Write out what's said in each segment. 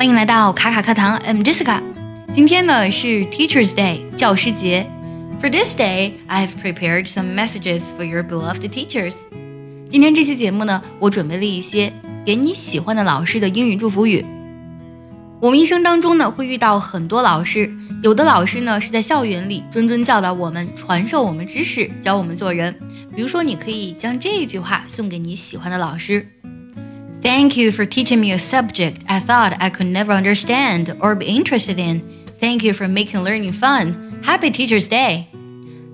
欢迎来到卡卡课堂，I'm Jessica。今天呢是 Teachers Day，教师节。For this day, I've prepared some messages for your beloved teachers。今天这期节目呢，我准备了一些给你喜欢的老师的英语祝福语。我们一生当中呢，会遇到很多老师，有的老师呢是在校园里谆谆教导我们，传授我们知识，教我们做人。比如说，你可以将这句话送给你喜欢的老师：Thank you for teaching me a subject I thought I could never understand or be interested in. Thank you for making learning fun. Happy Teachers Day.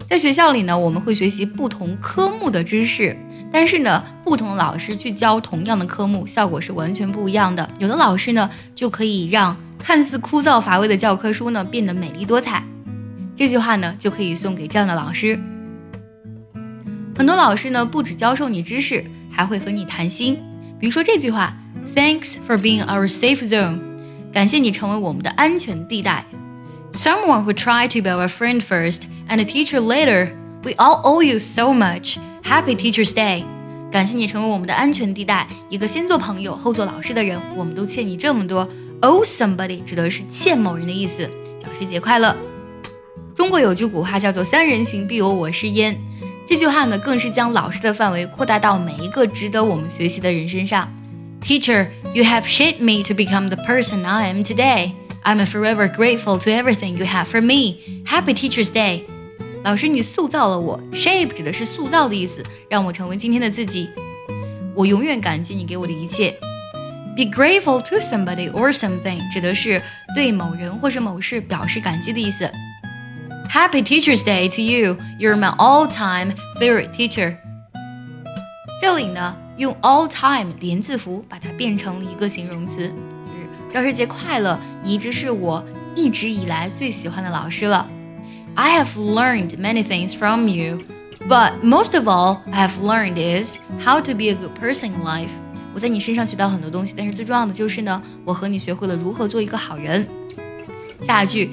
在学校里呢，我们会学习不同科目的知识，但是呢，不同老师去教同样的科目，效果是完全不一样的。有的老师呢，就可以让看似枯燥乏味的教科书呢变得美丽多彩。这句话呢，就可以送给这样的老师。很多老师呢，不只教授你知识，还会和你谈心。比如说这句话：Thanks for being our safe zone，感谢你成为我们的安全地带。Someone who tried to be our friend first and teacher later. We all owe you so much. Happy Teachers Day. 感谢你成为我们的安全地带，一个先做朋友后做老师的人，我们都欠你这么多。Owe somebody 指的是欠某人的意思。教师节快乐！中国有句古话叫做“三人行，必有我师焉”，这句话呢，更是将老师的范围扩大到每一个值得我们学习的人身上。Teacher, you have shaped me to become the person I am today. I'm forever grateful to everything you have for me. Happy Teachers Day！老师，你塑造了我，shape 指的是塑造的意思，让我成为今天的自己。我永远感激你给我的一切。Be grateful to somebody or something 指的是对某人或是某事表示感激的意思。Happy Teachers Day to you! You're my all-time favorite teacher. 这里呢，用 all-time 连字符把它变成了一个形容词。教师节快乐！你一直是我一直以来最喜欢的老师了。I have learned many things from you, but most of all, I have learned is how to be a good person in life. 我在你身上学到很多东西，但是最重要的就是呢，我和你学会了如何做一个好人。下一句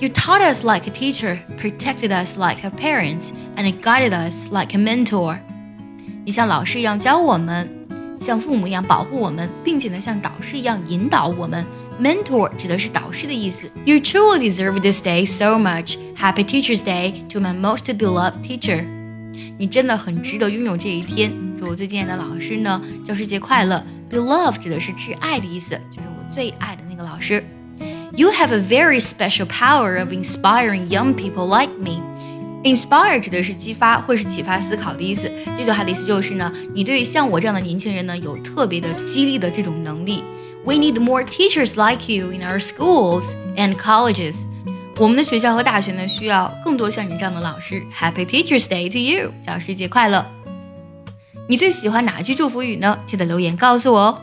，You taught us like a teacher, protected us like a parent, and guided us like a mentor. 你像老师一样教我们。像父母一样保护我们，并且呢，像导师一样引导我们。Mentor 指的是导师的意思。You truly deserve this day so much. Happy Teachers Day to my most beloved teacher. 你真的很值得拥有这一天。祝我最敬爱的老师呢，教师节快乐。Beloved 指的是挚爱的意思，就是我最爱的那个老师。 You have a very special power of inspiring young people like me. Inspire 指的是激发或是启发思考的意思。这句话的意思就是呢，你对像我这样的年轻人呢，有特别的激励的这种能力。We need more teachers like you in our schools and colleges。我们的学校和大学呢，需要更多像你这样的老师。Happy Teachers Day to you！教师节快乐！你最喜欢哪句祝福语呢？记得留言告诉我哦。